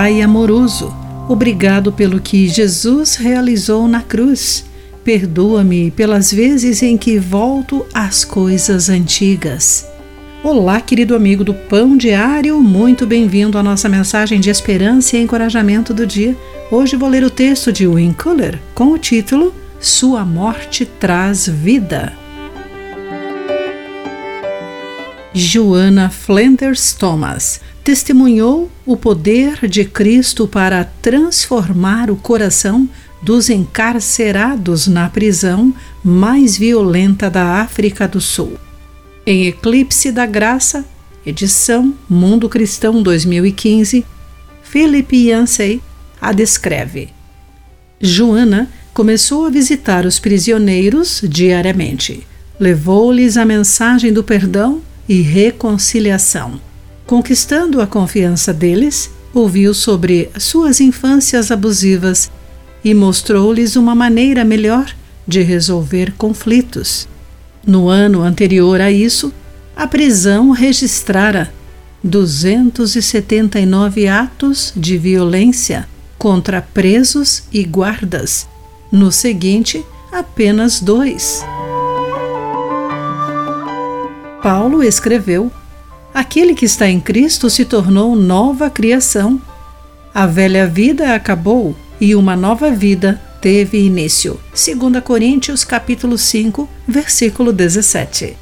Pai amoroso, obrigado pelo que Jesus realizou na cruz. Perdoa-me pelas vezes em que volto às coisas antigas. Olá, querido amigo do Pão Diário, muito bem-vindo à nossa mensagem de esperança e encorajamento do dia. Hoje vou ler o texto de Win Culler com o título Sua Morte Traz Vida. Joana Flinders Thomas testemunhou o poder de Cristo para transformar o coração dos encarcerados na prisão mais violenta da África do Sul. Em Eclipse da Graça, edição Mundo Cristão 2015, Philip Yancey a descreve. Joana começou a visitar os prisioneiros diariamente. Levou-lhes a mensagem do perdão e reconciliação. Conquistando a confiança deles, ouviu sobre suas infâncias abusivas e mostrou-lhes uma maneira melhor de resolver conflitos. No ano anterior a isso, a prisão registrara 279 atos de violência contra presos e guardas. No seguinte, apenas dois. Paulo escreveu: Aquele que está em Cristo se tornou nova criação. A velha vida acabou e uma nova vida teve início. 2 Coríntios capítulo 5, versículo 17.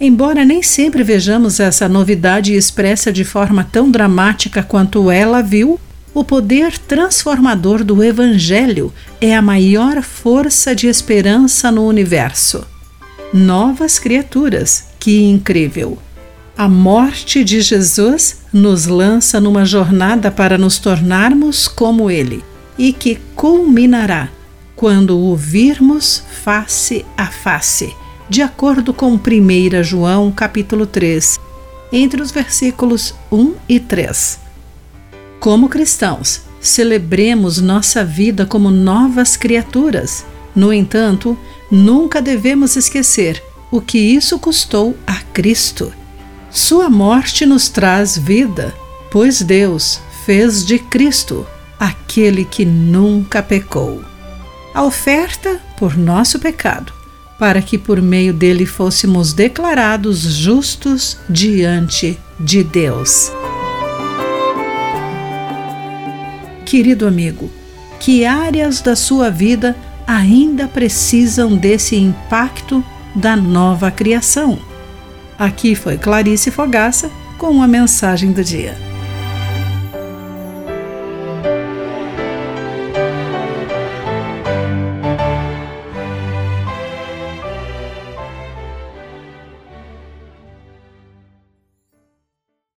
Embora nem sempre vejamos essa novidade expressa de forma tão dramática quanto ela viu, o poder transformador do Evangelho é a maior força de esperança no universo. Novas criaturas, que incrível! A morte de Jesus nos lança numa jornada para nos tornarmos como Ele e que culminará quando o virmos face a face, de acordo com 1 João capítulo 3, entre os versículos 1 e 3. Como cristãos, celebremos nossa vida como novas criaturas. No entanto, nunca devemos esquecer o que isso custou a Cristo. Sua morte nos traz vida, pois Deus fez de Cristo aquele que nunca pecou. A oferta por nosso pecado, para que por meio dele fôssemos declarados justos diante de Deus. Querido amigo, que áreas da sua vida ainda precisam desse impacto da nova criação. Aqui foi Clarice Fogaça com a mensagem do dia.